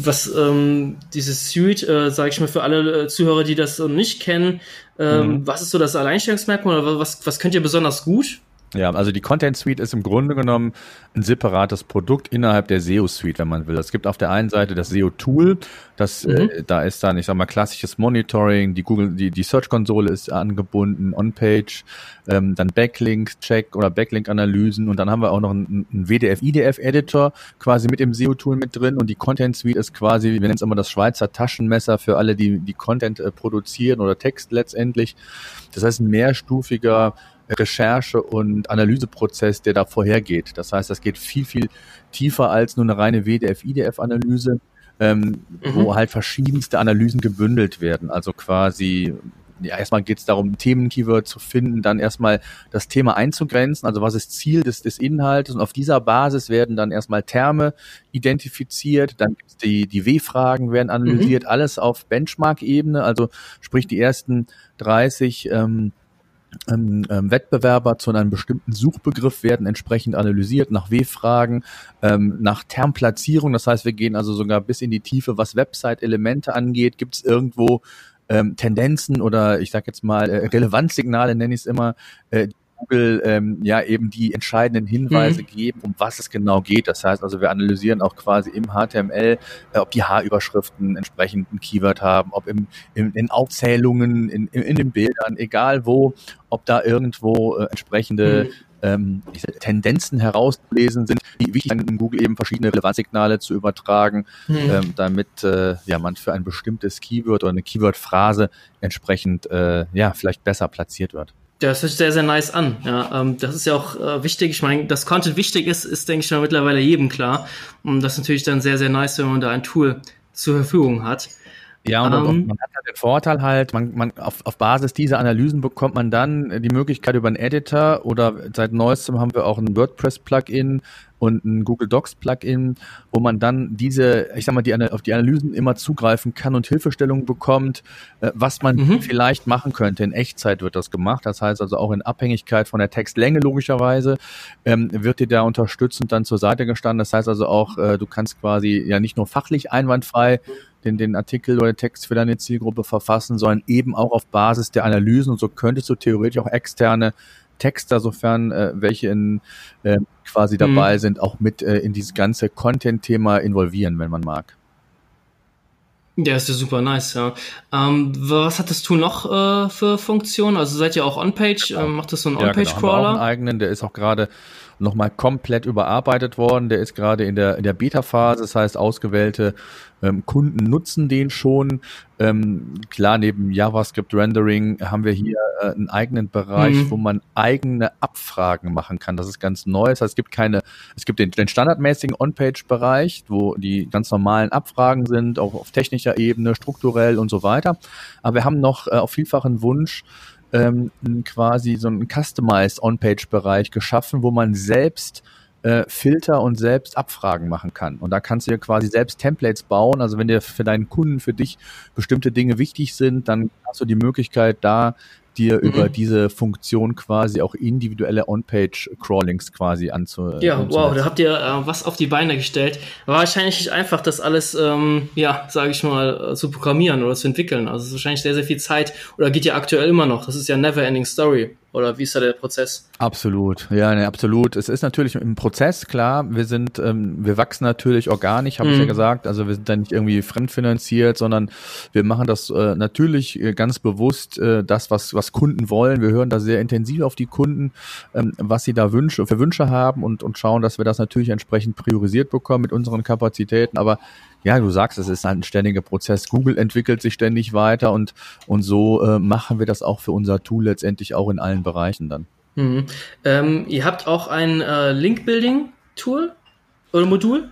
Was ähm, dieses Suite, äh, sage ich mal für alle äh, Zuhörer, die das nicht kennen, ähm, mhm. was ist so das Alleinstellungsmerkmal oder was, was könnt ihr besonders gut? Ja, also die Content Suite ist im Grunde genommen ein separates Produkt innerhalb der SEO Suite, wenn man will. Es gibt auf der einen Seite das SEO Tool, das mhm. äh, da ist dann, ich sag mal, klassisches Monitoring, die Google, die die Search Konsole ist angebunden, On-Page, ähm, dann Backlink Check oder Backlink Analysen und dann haben wir auch noch einen, einen WDF IDF Editor quasi mit dem SEO Tool mit drin und die Content Suite ist quasi, wir nennen es immer das Schweizer Taschenmesser für alle, die die Content äh, produzieren oder Text letztendlich. Das heißt, ein mehrstufiger Recherche- und Analyseprozess, der da vorhergeht. Das heißt, das geht viel, viel tiefer als nur eine reine WDF-IDF-Analyse, ähm, mhm. wo halt verschiedenste Analysen gebündelt werden. Also quasi ja, erstmal geht es darum, Themen-Keyword zu finden, dann erstmal das Thema einzugrenzen, also was ist Ziel des, des Inhaltes und auf dieser Basis werden dann erstmal Terme identifiziert, dann gibt's die, die W-Fragen werden analysiert, mhm. alles auf Benchmark-Ebene, also sprich die ersten 30 ähm, ähm, ähm, Wettbewerber zu einem bestimmten Suchbegriff werden entsprechend analysiert nach W-Fragen, ähm, nach Termplatzierung. Das heißt, wir gehen also sogar bis in die Tiefe, was Website-Elemente angeht. Gibt es irgendwo ähm, Tendenzen oder ich sage jetzt mal äh, Relevanzsignale, nenne ich es immer, äh, Google ähm, ja eben die entscheidenden Hinweise mhm. geben, um was es genau geht. Das heißt also, wir analysieren auch quasi im HTML, äh, ob die H-Überschriften entsprechend ein Keyword haben, ob im, im, in Aufzählungen, in, in, in den Bildern, egal wo, ob da irgendwo äh, entsprechende mhm. Ähm, Tendenzen herauszulesen sind, die wichtig sind, in Google eben verschiedene Relevanzsignale zu übertragen, mhm. ähm, damit äh, ja man für ein bestimmtes Keyword oder eine Keyword-Phrase entsprechend äh, ja vielleicht besser platziert wird. Das hört sich sehr, sehr nice an. Ja, ähm, das ist ja auch äh, wichtig. Ich meine, dass Content wichtig ist, ist, denke ich, mal mittlerweile jedem klar. Und das ist natürlich dann sehr, sehr nice, wenn man da ein Tool zur Verfügung hat. Ja, und um, man hat ja den Vorteil halt, man, man auf, auf Basis dieser Analysen bekommt man dann die Möglichkeit über einen Editor oder seit neuestem haben wir auch ein WordPress-Plugin und ein Google Docs Plugin, wo man dann diese, ich sag mal, die, auf die Analysen immer zugreifen kann und Hilfestellungen bekommt, äh, was man mhm. vielleicht machen könnte. In Echtzeit wird das gemacht. Das heißt also auch in Abhängigkeit von der Textlänge logischerweise ähm, wird dir da unterstützend dann zur Seite gestanden. Das heißt also auch, äh, du kannst quasi ja nicht nur fachlich einwandfrei den, den Artikel oder Text für deine Zielgruppe verfassen, sondern eben auch auf Basis der Analysen. Und so könntest du theoretisch auch externe Texter, sofern äh, welche in, äh, quasi dabei mhm. sind, auch mit äh, in dieses ganze Content-Thema involvieren, wenn man mag. Ja, ist ja super nice, ja. Ähm, was hat das Tool noch äh, für Funktionen? Also seid ihr auch On-Page? Genau. Ähm, macht das so einen On-Page-Crawler? Ja, genau. einen eigenen, der ist auch gerade nochmal komplett überarbeitet worden. Der ist gerade in der, in der Beta-Phase, das heißt, ausgewählte ähm, Kunden nutzen den schon. Ähm, klar, neben JavaScript-Rendering haben wir hier äh, einen eigenen Bereich, mhm. wo man eigene Abfragen machen kann. Das ist ganz neu. Das heißt, es gibt keine, es gibt den, den standardmäßigen On-Page-Bereich, wo die ganz normalen Abfragen sind, auch auf technischer Ebene, strukturell und so weiter. Aber wir haben noch äh, auf vielfachen Wunsch ähm, quasi so einen Customized On-Page-Bereich geschaffen, wo man selbst äh, Filter und selbst Abfragen machen kann. Und da kannst du dir quasi selbst Templates bauen. Also wenn dir für deinen Kunden, für dich bestimmte Dinge wichtig sind, dann hast du die Möglichkeit, da dir mhm. über diese Funktion quasi auch individuelle On-Page-Crawlings quasi anzu. Ja, wow, da habt ihr äh, was auf die Beine gestellt. War wahrscheinlich nicht einfach, das alles, ähm, ja, sage ich mal, äh, zu programmieren oder zu entwickeln. Also es ist wahrscheinlich sehr, sehr viel Zeit oder geht ja aktuell immer noch. Das ist ja never ending story. Oder wie ist da der Prozess? Absolut, ja, ne, absolut. Es ist natürlich im Prozess, klar, wir sind, ähm, wir wachsen natürlich organisch, habe mhm. ich ja mhm. gesagt. Also wir sind da nicht irgendwie fremdfinanziert, sondern wir machen das äh, natürlich äh, ganz bewusst, äh, das, was, was Kunden wollen. Wir hören da sehr intensiv auf die Kunden, ähm, was sie da Wünsche, für Wünsche haben und, und schauen, dass wir das natürlich entsprechend priorisiert bekommen mit unseren Kapazitäten. Aber ja, du sagst, es ist halt ein ständiger Prozess. Google entwickelt sich ständig weiter und, und so äh, machen wir das auch für unser Tool letztendlich auch in allen Bereichen dann. Mhm. Ähm, ihr habt auch ein äh, Link-Building-Tool oder Modul?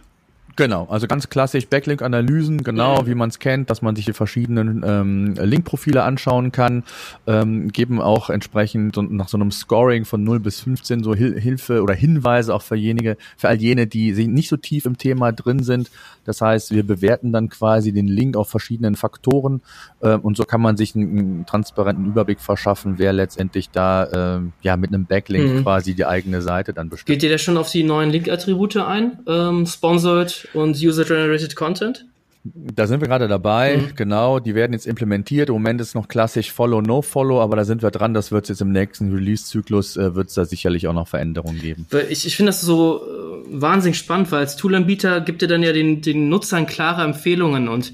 Genau, also ganz klassisch Backlink-Analysen, genau wie man es kennt, dass man sich die verschiedenen ähm, Link-Profile anschauen kann, ähm, geben auch entsprechend so, nach so einem Scoring von 0 bis 15 so Hil Hilfe oder Hinweise auch für jenige, für all jene, die nicht so tief im Thema drin sind. Das heißt, wir bewerten dann quasi den Link auf verschiedenen Faktoren äh, und so kann man sich einen, einen, transparenten Überblick verschaffen, wer letztendlich da äh, ja mit einem Backlink mhm. quasi die eigene Seite dann bestimmt. Geht ihr da schon auf die neuen Link-Attribute ein? Ähm, sponsored und User-Generated Content? Da sind wir gerade dabei, mhm. genau. Die werden jetzt implementiert. Im Moment ist noch klassisch Follow, No Follow, aber da sind wir dran. Das wird jetzt im nächsten Release-Zyklus, äh, wird es da sicherlich auch noch Veränderungen geben. Ich, ich finde das so äh, wahnsinnig spannend, weil als Toolanbieter gibt ihr dann ja den, den Nutzern klare Empfehlungen und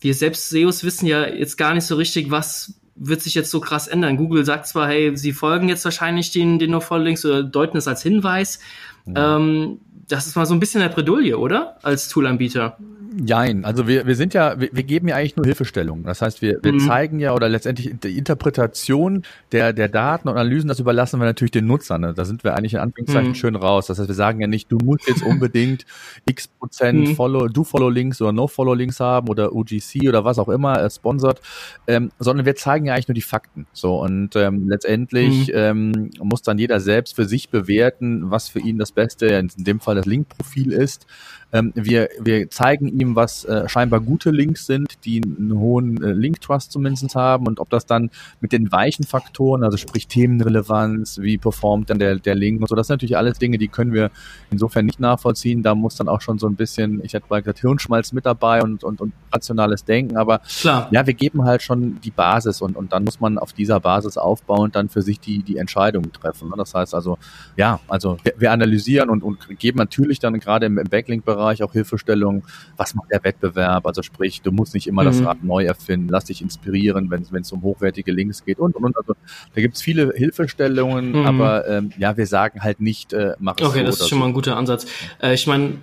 wir selbst SEOs wissen ja jetzt gar nicht so richtig, was wird sich jetzt so krass ändern. Google sagt zwar, hey, sie folgen jetzt wahrscheinlich den, den No-Follow-Links oder deuten es als Hinweis. Mhm. Ähm, das ist mal so ein bisschen der Bredouille, oder? Als Toolanbieter. Jein, also wir, wir sind ja, wir, wir geben ja eigentlich nur Hilfestellungen. Das heißt, wir, wir mhm. zeigen ja oder letztendlich die Interpretation der, der Daten und Analysen, das überlassen wir natürlich den Nutzern. Ne? Da sind wir eigentlich in Anführungszeichen mhm. schön raus. Das heißt, wir sagen ja nicht, du musst jetzt unbedingt x Prozent mhm. Follow, do Follow Links oder No Follow Links haben oder UGC oder was auch immer, äh, sponsert, ähm, sondern wir zeigen ja eigentlich nur die Fakten. So und ähm, letztendlich mhm. ähm, muss dann jeder selbst für sich bewerten, was für ihn das Beste, in dem Fall das Link-Profil ist. Ähm, wir, wir zeigen ihm, was äh, scheinbar gute Links sind, die einen hohen äh, Link-Trust zumindest haben und ob das dann mit den weichen Faktoren, also sprich Themenrelevanz, wie performt dann der, der Link und so, das sind natürlich alles Dinge, die können wir insofern nicht nachvollziehen. Da muss dann auch schon so ein bisschen, ich hätte mal gesagt, Hirnschmalz mit dabei und, und, und rationales Denken, aber Klar. ja, wir geben halt schon die Basis und, und dann muss man auf dieser Basis aufbauend dann für sich die, die Entscheidungen treffen. Ne? Das heißt also, ja, also wir, wir analysieren und, und geben natürlich dann gerade im, im Backlink-Bereich Bereich auch Hilfestellung, was macht der Wettbewerb? Also sprich, du musst nicht immer mhm. das Rad neu erfinden, lass dich inspirieren, wenn es um hochwertige Links geht und und und. Also da gibt es viele Hilfestellungen, mhm. aber ähm, ja, wir sagen halt nicht, äh, mach es Okay, so das ist schon so. mal ein guter Ansatz. Äh, ich meine,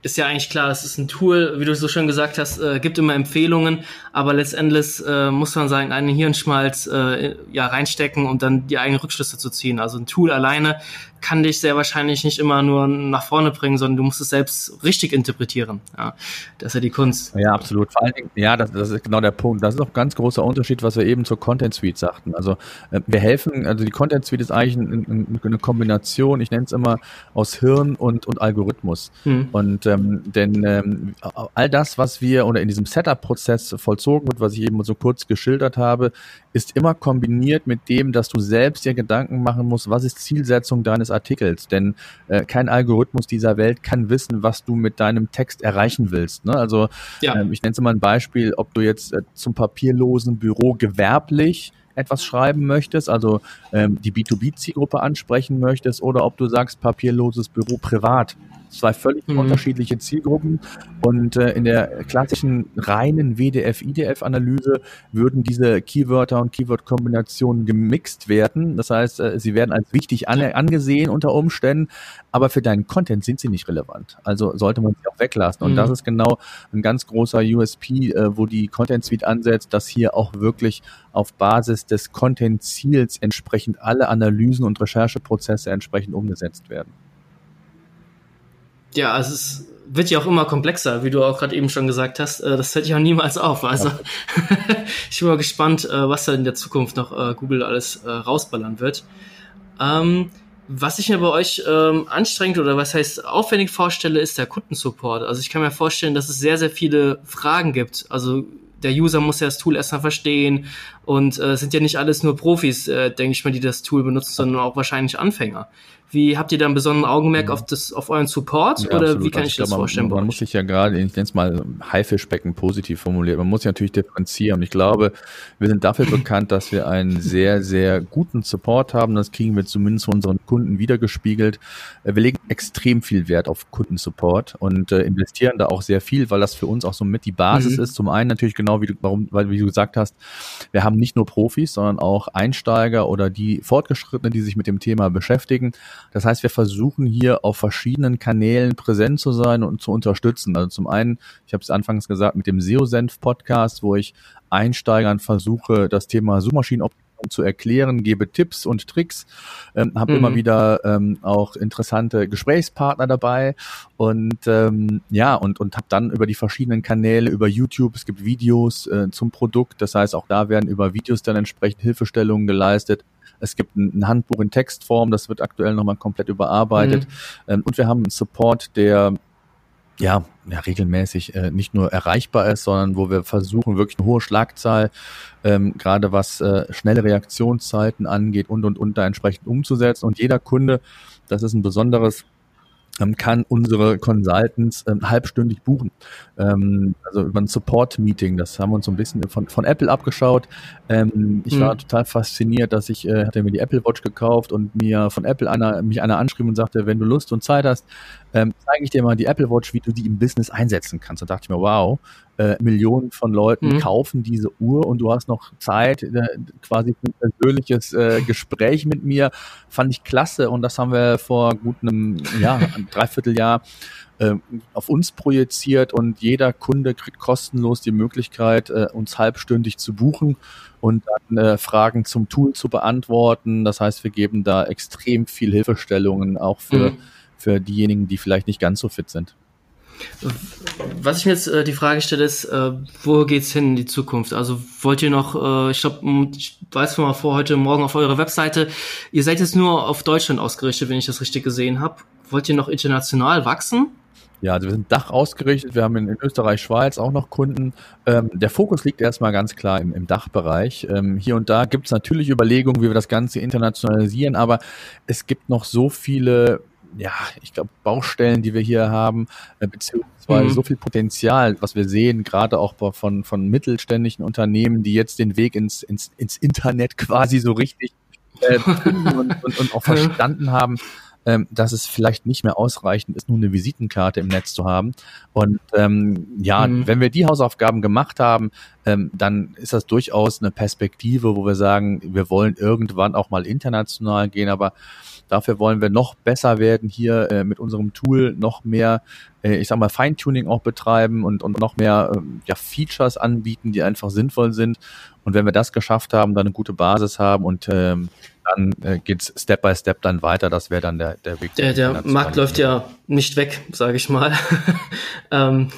ist ja eigentlich klar, es ist ein Tool, wie du so schön gesagt hast, äh, gibt immer Empfehlungen, aber letztendlich äh, muss man sagen, einen Hirnschmalz äh, ja reinstecken und dann die eigenen Rückschlüsse zu ziehen. Also ein Tool alleine kann dich sehr wahrscheinlich nicht immer nur nach vorne bringen, sondern du musst es selbst richtig interpretieren. Ja, das ist ja die Kunst. Ja, absolut. Vor allen Dingen, ja, das, das ist genau der Punkt. Das ist auch ein ganz großer Unterschied, was wir eben zur Content Suite sagten. Also äh, wir helfen, also die Content Suite ist eigentlich ein, ein, eine Kombination, ich nenne es immer, aus Hirn und, und Algorithmus. Hm. Und ähm, denn ähm, all das, was wir oder in diesem Setup-Prozess vollzogen wird, was ich eben so kurz geschildert habe, ist immer kombiniert mit dem, dass du selbst dir Gedanken machen musst, was ist Zielsetzung deines Artikels. Denn äh, kein Algorithmus dieser Welt kann wissen, was du mit deinem Text erreichen willst. Ne? Also ja. ähm, ich nenne es mal ein Beispiel, ob du jetzt äh, zum papierlosen Büro gewerblich etwas schreiben möchtest, also ähm, die B2B-Zielgruppe ansprechen möchtest, oder ob du sagst, papierloses Büro privat zwei völlig mhm. unterschiedliche Zielgruppen. Und äh, in der klassischen reinen WDF-IDF-Analyse würden diese Keywörter und Keyword-Kombinationen gemixt werden. Das heißt, äh, sie werden als wichtig an angesehen unter Umständen, aber für deinen Content sind sie nicht relevant. Also sollte man sie auch weglassen. Und mhm. das ist genau ein ganz großer USP, äh, wo die Content Suite ansetzt, dass hier auch wirklich auf Basis des Content-Ziels entsprechend alle Analysen und Rechercheprozesse entsprechend umgesetzt werden ja, also es wird ja auch immer komplexer, wie du auch gerade eben schon gesagt hast. Äh, das hört ja auch niemals auf. Also ich bin mal gespannt, äh, was da in der Zukunft noch äh, Google alles rausballern wird. Ähm, was ich mir bei euch ähm, anstrengend oder was heißt aufwendig vorstelle, ist der Kundensupport. Also ich kann mir vorstellen, dass es sehr, sehr viele Fragen gibt. Also der User muss ja das Tool erstmal verstehen und äh, sind ja nicht alles nur Profis, äh, denke ich mal, die das Tool benutzen, sondern auch wahrscheinlich Anfänger. Wie habt ihr da einen besonderen Augenmerk mhm. auf das, auf euren Support ja, oder absolut. wie kann also ich, ich das glaub, vorstellen? Man, man muss sich ja gerade, ich nenne es mal Haifischbecken positiv formuliert, man muss sich natürlich differenzieren. Ich glaube, wir sind dafür bekannt, dass wir einen sehr, sehr guten Support haben. Das kriegen wir zumindest von unseren Kunden wiedergespiegelt. Äh, wir legen extrem viel Wert auf Kundensupport und äh, investieren da auch sehr viel, weil das für uns auch so mit die Basis mhm. ist. Zum einen natürlich genau, wie du, warum, weil wie du gesagt hast, wir haben nicht nur Profis, sondern auch Einsteiger oder die Fortgeschrittenen, die sich mit dem Thema beschäftigen. Das heißt, wir versuchen hier auf verschiedenen Kanälen präsent zu sein und zu unterstützen. Also zum einen, ich habe es anfangs gesagt, mit dem SEO-Senf-Podcast, wo ich Einsteigern versuche, das Thema Suchmaschinenoptimierung zu erklären, gebe Tipps und Tricks, ähm, habe mhm. immer wieder ähm, auch interessante Gesprächspartner dabei und ähm, ja und und habe dann über die verschiedenen Kanäle über YouTube, es gibt Videos äh, zum Produkt, das heißt auch da werden über Videos dann entsprechend Hilfestellungen geleistet es gibt ein, Handbuch in Textform, das wird aktuell nochmal komplett überarbeitet. Mhm. Ähm, und wir haben einen Support, der ja, ja regelmäßig äh, nicht nur erreichbar ist, sondern wo wir versuchen, wirklich eine hohe Schlagzahl, ähm, gerade was äh, schnelle Reaktionszeiten angeht und und und da entsprechend umzusetzen. Und jeder Kunde, das ist ein besonderes kann unsere Consultants ähm, halbstündig buchen. Ähm, also über ein Support-Meeting. Das haben wir uns so ein bisschen von, von Apple abgeschaut. Ähm, ich mhm. war total fasziniert, dass ich äh, hatte mir die Apple Watch gekauft und mir von Apple einer, mich einer anschrieb und sagte, wenn du Lust und Zeit hast, ähm, zeige ich dir mal die Apple Watch, wie du die im Business einsetzen kannst. Da dachte ich mir, wow, äh, Millionen von Leuten mhm. kaufen diese Uhr und du hast noch Zeit, äh, quasi für ein persönliches äh, Gespräch mit mir. Fand ich klasse und das haben wir vor gut einem, ja, einem Dreivierteljahr äh, auf uns projiziert und jeder Kunde kriegt kostenlos die Möglichkeit, äh, uns halbstündig zu buchen und dann Fragen zum Tool zu beantworten. Das heißt, wir geben da extrem viel Hilfestellungen auch für, mhm. für diejenigen, die vielleicht nicht ganz so fit sind. Was ich mir jetzt äh, die Frage stelle, ist, äh, wo geht's hin in die Zukunft? Also wollt ihr noch, äh, ich glaube, ich weiß mal vor heute Morgen auf eurer Webseite, ihr seid jetzt nur auf Deutschland ausgerichtet, wenn ich das richtig gesehen habe. Wollt ihr noch international wachsen? Ja, also wir sind Dach ausgerichtet, wir haben in, in Österreich, Schweiz auch noch Kunden. Ähm, der Fokus liegt erstmal ganz klar im, im Dachbereich. Ähm, hier und da gibt es natürlich Überlegungen, wie wir das Ganze internationalisieren, aber es gibt noch so viele, ja, ich glaube, Baustellen, die wir hier haben, äh, beziehungsweise mhm. so viel Potenzial, was wir sehen, gerade auch von, von mittelständischen Unternehmen, die jetzt den Weg ins, ins, ins Internet quasi so richtig äh, und, und, und auch verstanden haben ähm, dass es vielleicht nicht mehr ausreichend ist, nur eine Visitenkarte im Netz zu haben. Und ähm, ja, mhm. wenn wir die Hausaufgaben gemacht haben, ähm, dann ist das durchaus eine Perspektive, wo wir sagen, wir wollen irgendwann auch mal international gehen, aber Dafür wollen wir noch besser werden hier äh, mit unserem Tool, noch mehr, äh, ich sag mal, Feintuning auch betreiben und, und noch mehr äh, ja, Features anbieten, die einfach sinnvoll sind. Und wenn wir das geschafft haben, dann eine gute Basis haben und ähm, dann äh, geht's Step by Step dann weiter. Das wäre dann der, der Weg. Der, der Markt läuft ja nicht weg, sage ich mal. ähm.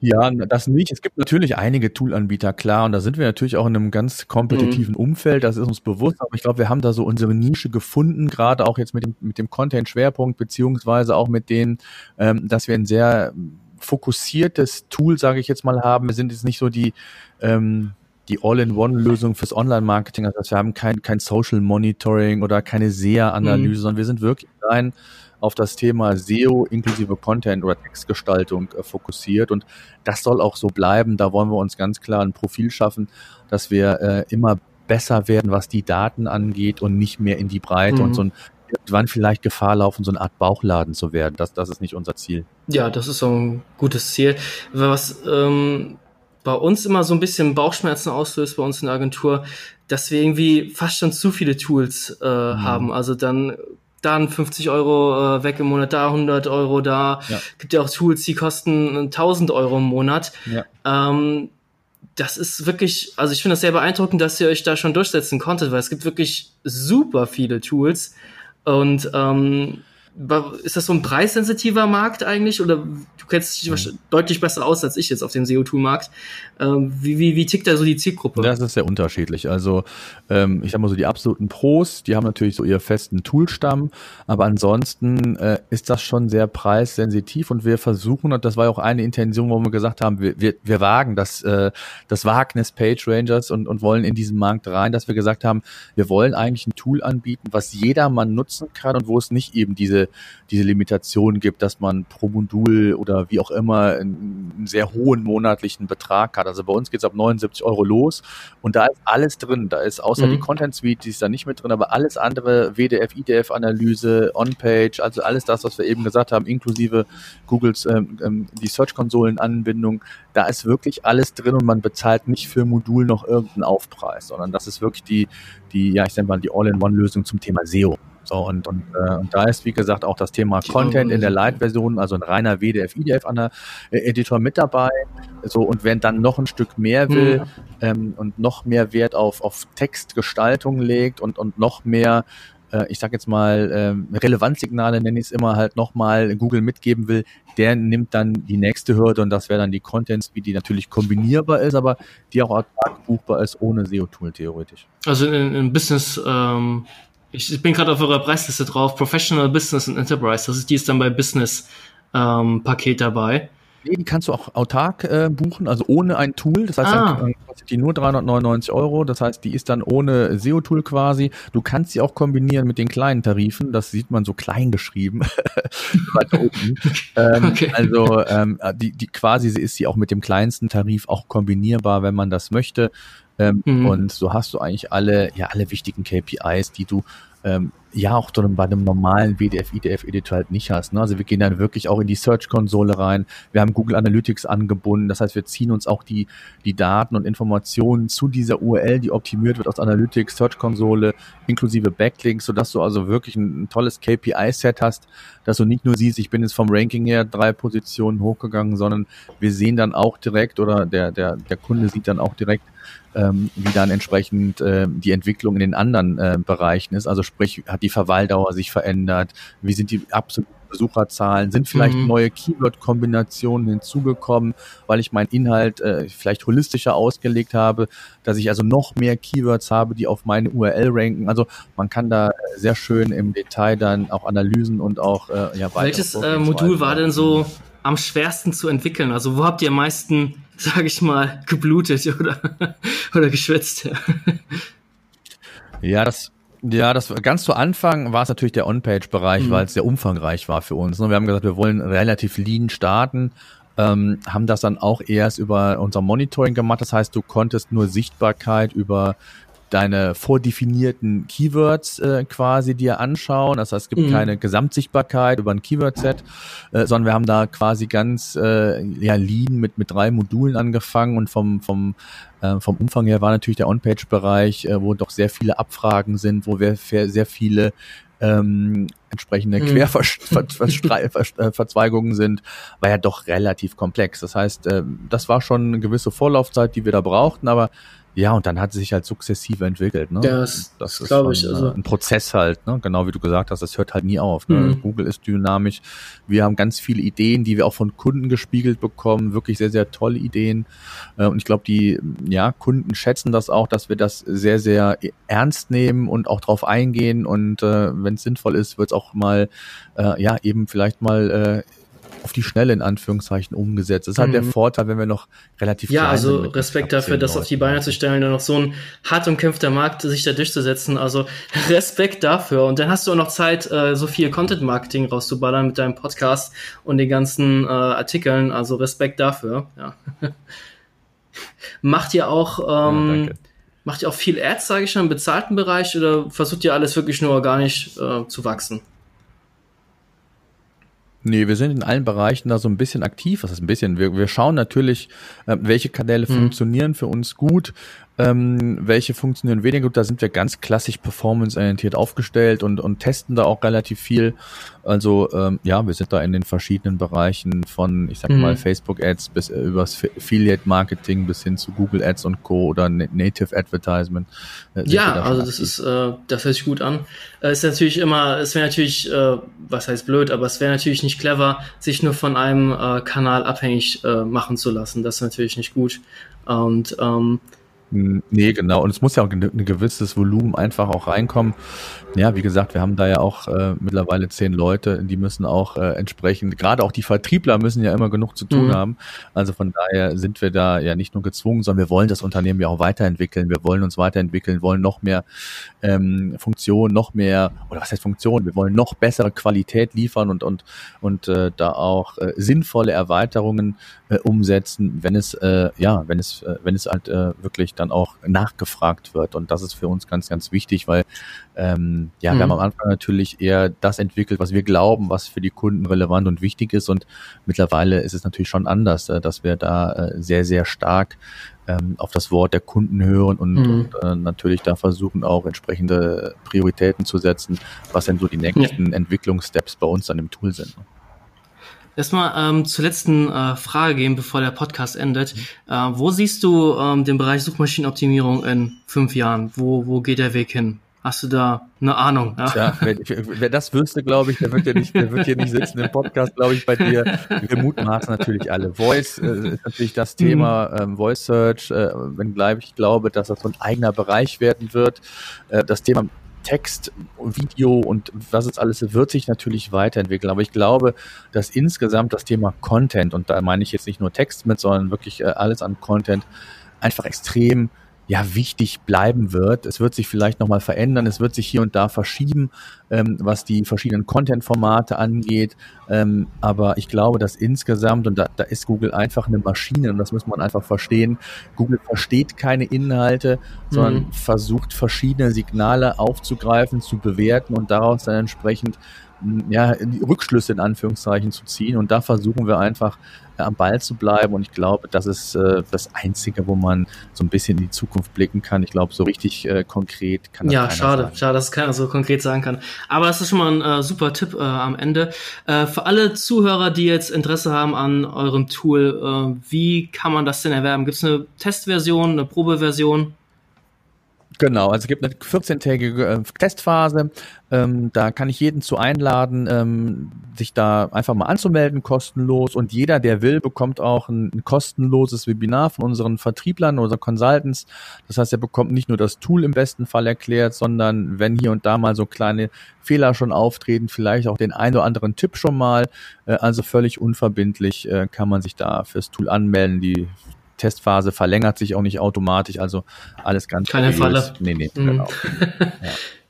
Ja, das nicht. Es gibt natürlich einige Toolanbieter, klar, und da sind wir natürlich auch in einem ganz kompetitiven mhm. Umfeld, das ist uns bewusst, aber ich glaube, wir haben da so unsere Nische gefunden, gerade auch jetzt mit dem, mit dem Content-Schwerpunkt, beziehungsweise auch mit dem, ähm, dass wir ein sehr fokussiertes Tool, sage ich jetzt mal, haben. Wir sind jetzt nicht so die ähm, die All-in-One-Lösung fürs Online-Marketing. Also wir haben kein, kein Social Monitoring oder keine SEA-Analyse, mhm. sondern wir sind wirklich rein auf das Thema SEO inklusive Content oder Textgestaltung äh, fokussiert. Und das soll auch so bleiben. Da wollen wir uns ganz klar ein Profil schaffen, dass wir äh, immer besser werden, was die Daten angeht und nicht mehr in die Breite mhm. und so ein irgendwann vielleicht Gefahr laufen, so eine Art Bauchladen zu werden. Das, das ist nicht unser Ziel. Ja, das ist so ein gutes Ziel. Was ähm, bei uns immer so ein bisschen Bauchschmerzen auslöst bei uns in der Agentur, dass wir irgendwie fast schon zu viele Tools äh, mhm. haben. Also dann dann 50 Euro äh, weg im Monat, da 100 Euro, da ja. gibt ja auch Tools, die kosten 1000 Euro im Monat. Ja. Ähm, das ist wirklich, also ich finde das sehr beeindruckend, dass ihr euch da schon durchsetzen konntet, weil es gibt wirklich super viele Tools und ähm, ist das so ein preissensitiver Markt eigentlich oder du kennst dich mhm. deutlich besser aus als ich jetzt auf dem SEO-Tool-Markt. Ähm, wie, wie, wie tickt da so die Zielgruppe? Das ist sehr unterschiedlich. Also ähm, ich sag mal so, die absoluten Pros, die haben natürlich so ihr festen Toolstamm, aber ansonsten äh, ist das schon sehr preissensitiv und wir versuchen, und das war ja auch eine Intention, wo wir gesagt haben, wir, wir, wir wagen das, äh, das Wagnis Page Rangers und, und wollen in diesen Markt rein, dass wir gesagt haben, wir wollen eigentlich ein Tool anbieten, was jedermann nutzen kann und wo es nicht eben diese, diese Limitation gibt, dass man pro Modul oder wie auch immer einen, einen sehr hohen monatlichen Betrag hat. Also bei uns geht's ab 79 Euro los und da ist alles drin. Da ist außer mhm. die Content Suite, die ist da nicht mit drin, aber alles andere, WDF, IDF-Analyse, On-Page, also alles das, was wir eben gesagt haben, inklusive Googles, ähm, ähm, die Search-Konsolen-Anbindung, da ist wirklich alles drin und man bezahlt nicht für Modul noch irgendeinen Aufpreis, sondern das ist wirklich die, die, ja, ich sag mal, die All-in-One-Lösung zum Thema SEO. So, und, und, äh, und da ist, wie gesagt, auch das Thema Content in der Light-Version, also ein reiner WDF, IDF an der äh, Editor mit dabei. So, und wenn dann noch ein Stück mehr will mhm. ähm, und noch mehr Wert auf, auf Textgestaltung legt und, und noch mehr äh, ich sag jetzt mal, ähm, Relevanzsignale nenne ich es immer halt nochmal Google mitgeben will, der nimmt dann die nächste Hürde und das wäre dann die Contents, wie die natürlich kombinierbar ist, aber die auch autark buchbar ist ohne SEO-Tool theoretisch. Also in, in Business ähm, ich, ich bin gerade auf eurer Preisliste drauf, Professional Business and Enterprise. Das ist, die ist dann bei Business ähm, Paket dabei. Nee, die kannst du auch autark äh, buchen, also ohne ein Tool. Das heißt, ah. dann kostet die nur 399 Euro. Das heißt, die ist dann ohne SEO-Tool quasi. Du kannst sie auch kombinieren mit den kleinen Tarifen. Das sieht man so klein geschrieben. ähm, okay. Also ähm, die, die quasi ist sie auch mit dem kleinsten Tarif auch kombinierbar, wenn man das möchte. Ähm, mhm. Und so hast du eigentlich alle, ja, alle wichtigen KPIs, die du ähm, ja auch bei einem normalen WDF, IDF Editor halt nicht hast. Ne? Also wir gehen dann wirklich auch in die Search-Konsole rein. Wir haben Google Analytics angebunden. Das heißt, wir ziehen uns auch die, die Daten und Informationen zu dieser URL, die optimiert wird aus Analytics, Search-Konsole, inklusive Backlinks, sodass du also wirklich ein, ein tolles KPI-Set hast, dass du nicht nur siehst, ich bin jetzt vom Ranking her drei Positionen hochgegangen, sondern wir sehen dann auch direkt oder der, der, der Kunde sieht dann auch direkt, ähm, wie dann entsprechend äh, die Entwicklung in den anderen äh, Bereichen ist. Also sprich, hat die Verweildauer sich verändert? Wie sind die absoluten Besucherzahlen? Sind vielleicht mhm. neue Keyword-Kombinationen hinzugekommen, weil ich meinen Inhalt äh, vielleicht holistischer ausgelegt habe, dass ich also noch mehr Keywords habe, die auf meine URL ranken. Also man kann da sehr schön im Detail dann auch Analysen und auch äh, ja Welches äh, Modul war denn so am schwersten zu entwickeln? Also wo habt ihr am meisten sage ich mal, geblutet oder, oder geschwitzt. Ja, das, ja, das ganz zu Anfang war es natürlich der On-Page-Bereich, mhm. weil es sehr umfangreich war für uns. Ne? Wir haben gesagt, wir wollen relativ lean starten, ähm, haben das dann auch erst über unser Monitoring gemacht. Das heißt, du konntest nur Sichtbarkeit über deine vordefinierten Keywords äh, quasi dir anschauen. Das heißt, es gibt mhm. keine Gesamtsichtbarkeit über ein Keyword-Set, äh, sondern wir haben da quasi ganz äh, ja, lean mit, mit drei Modulen angefangen und vom, vom, äh, vom Umfang her war natürlich der On-Page-Bereich, äh, wo doch sehr viele Abfragen sind, wo wir sehr viele ähm, entsprechende mhm. Querverzweigungen sind, war ja doch relativ komplex. Das heißt, äh, das war schon eine gewisse Vorlaufzeit, die wir da brauchten, aber ja, und dann hat sie sich halt sukzessive entwickelt. Ne? Das, das ist glaube ich. Also ein Prozess halt, ne? genau wie du gesagt hast, das hört halt nie auf. Ne? Mhm. Google ist dynamisch. Wir haben ganz viele Ideen, die wir auch von Kunden gespiegelt bekommen, wirklich sehr, sehr tolle Ideen. Äh, und ich glaube, die ja, Kunden schätzen das auch, dass wir das sehr, sehr ernst nehmen und auch drauf eingehen. Und äh, wenn es sinnvoll ist, wird es auch mal, äh, ja, eben vielleicht mal äh, auf die Schnelle in Anführungszeichen umgesetzt. Das ist halt mhm. der Vorteil, wenn wir noch relativ Ja, also Respekt dafür, das auf die Beine zu stellen und noch so ein hart umkämpfter Markt sich da durchzusetzen. Also Respekt dafür. Und dann hast du auch noch Zeit, äh, so viel Content Marketing rauszuballern mit deinem Podcast und den ganzen äh, Artikeln. Also Respekt dafür. Ja. Macht ihr auch ähm, ja, macht ihr auch viel Ads, sage ich schon, im bezahlten Bereich oder versucht ihr alles wirklich nur organisch äh, zu wachsen? Nee, wir sind in allen Bereichen da so ein bisschen aktiv. Was ist ein bisschen? Wir, wir schauen natürlich, äh, welche Kanäle mhm. funktionieren für uns gut, ähm, welche funktionieren weniger gut. Da sind wir ganz klassisch performance-orientiert aufgestellt und, und testen da auch relativ viel. Also ähm, ja, wir sind da in den verschiedenen Bereichen von, ich sag mhm. mal, Facebook-Ads bis äh, übers Affiliate-Marketing bis hin zu Google Ads und Co. oder Native Advertisement. Äh, ja, da also das ist, äh, das hört sich gut an. Äh, ist natürlich immer, es wäre natürlich, äh, was heißt blöd, aber es wäre natürlich nicht clever, sich nur von einem äh, Kanal abhängig machen zu lassen. Das ist natürlich nicht gut. Und ähm, Nee, genau. Und es muss ja auch ein gewisses Volumen einfach auch reinkommen. Ja, wie gesagt, wir haben da ja auch äh, mittlerweile zehn Leute, die müssen auch äh, entsprechend, gerade auch die Vertriebler müssen ja immer genug zu tun mhm. haben. Also von daher sind wir da ja nicht nur gezwungen, sondern wir wollen das Unternehmen ja auch weiterentwickeln. Wir wollen uns weiterentwickeln, wollen noch mehr ähm, Funktionen, noch mehr, oder was heißt Funktionen? Wir wollen noch bessere Qualität liefern und und und äh, da auch äh, sinnvolle Erweiterungen äh, umsetzen, wenn es äh, ja, wenn es äh, wenn es halt äh, wirklich dann auch nachgefragt wird. Und das ist für uns ganz ganz wichtig, weil ähm, ja, mhm. wir haben mhm. am Anfang natürlich eher das entwickelt, was wir glauben, was für die Kunden relevant und wichtig ist. Und mittlerweile ist es natürlich schon anders, äh, dass wir da äh, sehr, sehr stark ähm, auf das Wort der Kunden hören und, mhm. und äh, natürlich da versuchen auch entsprechende Prioritäten zu setzen, was denn so die nächsten ja. Entwicklungssteps bei uns an dem Tool sind. Erstmal ähm, zur letzten äh, Frage gehen, bevor der Podcast endet. Mhm. Äh, wo siehst du ähm, den Bereich Suchmaschinenoptimierung in fünf Jahren? Wo, wo geht der Weg hin? Hast du da eine Ahnung? Ja, Tja, wer, wer das wüsste, glaube ich, der wird ja nicht, der wird hier nicht sitzen im Podcast, glaube ich, bei dir. Wir mutmaßen natürlich alle. Voice äh, ist natürlich das Thema, mhm. ähm, Voice Search, äh, wenngleich ich glaube, dass das so ein eigener Bereich werden wird. Äh, das Thema Text, Video und was es alles wird sich natürlich weiterentwickeln. Aber ich glaube, dass insgesamt das Thema Content, und da meine ich jetzt nicht nur Text mit, sondern wirklich äh, alles an Content, einfach extrem ja wichtig bleiben wird. Es wird sich vielleicht nochmal verändern, es wird sich hier und da verschieben, ähm, was die verschiedenen Content-Formate angeht. Ähm, aber ich glaube, dass insgesamt, und da, da ist Google einfach eine Maschine und das muss man einfach verstehen, Google versteht keine Inhalte, sondern mhm. versucht verschiedene Signale aufzugreifen, zu bewerten und daraus dann entsprechend ja, Rückschlüsse in Anführungszeichen zu ziehen. Und da versuchen wir einfach am Ball zu bleiben. Und ich glaube, das ist äh, das Einzige, wo man so ein bisschen in die Zukunft blicken kann. Ich glaube, so richtig äh, konkret kann das Ja, schade, sagen. schade, dass keiner so konkret sagen kann. Aber das ist schon mal ein äh, super Tipp äh, am Ende. Äh, für alle Zuhörer, die jetzt Interesse haben an eurem Tool, äh, wie kann man das denn erwerben? Gibt es eine Testversion, eine Probeversion? Genau, also es gibt eine 14-tägige äh, Testphase. Ähm, da kann ich jeden zu einladen, ähm, sich da einfach mal anzumelden, kostenlos. Und jeder, der will, bekommt auch ein, ein kostenloses Webinar von unseren Vertrieblern oder Consultants. Das heißt, er bekommt nicht nur das Tool im besten Fall erklärt, sondern wenn hier und da mal so kleine Fehler schon auftreten, vielleicht auch den ein oder anderen Tipp schon mal. Äh, also völlig unverbindlich äh, kann man sich da fürs Tool anmelden. Die Testphase verlängert sich auch nicht automatisch, also alles ganz Keine Falle. Nee, nee, mhm. genau. ja.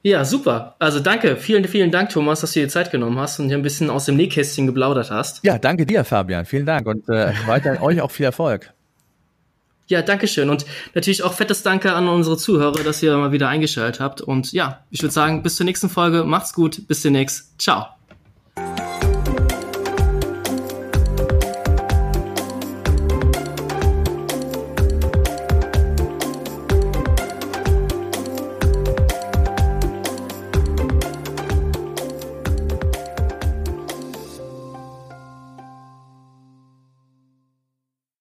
Ja, super. Also danke. Vielen, vielen Dank, Thomas, dass du dir Zeit genommen hast und hier ein bisschen aus dem Nähkästchen geplaudert hast. Ja, danke dir, Fabian. Vielen Dank und äh, weiter euch auch viel Erfolg. Ja, danke schön. Und natürlich auch fettes Danke an unsere Zuhörer, dass ihr mal wieder eingeschaltet habt. Und ja, ich würde sagen, bis zur nächsten Folge. Macht's gut. Bis demnächst. Ciao.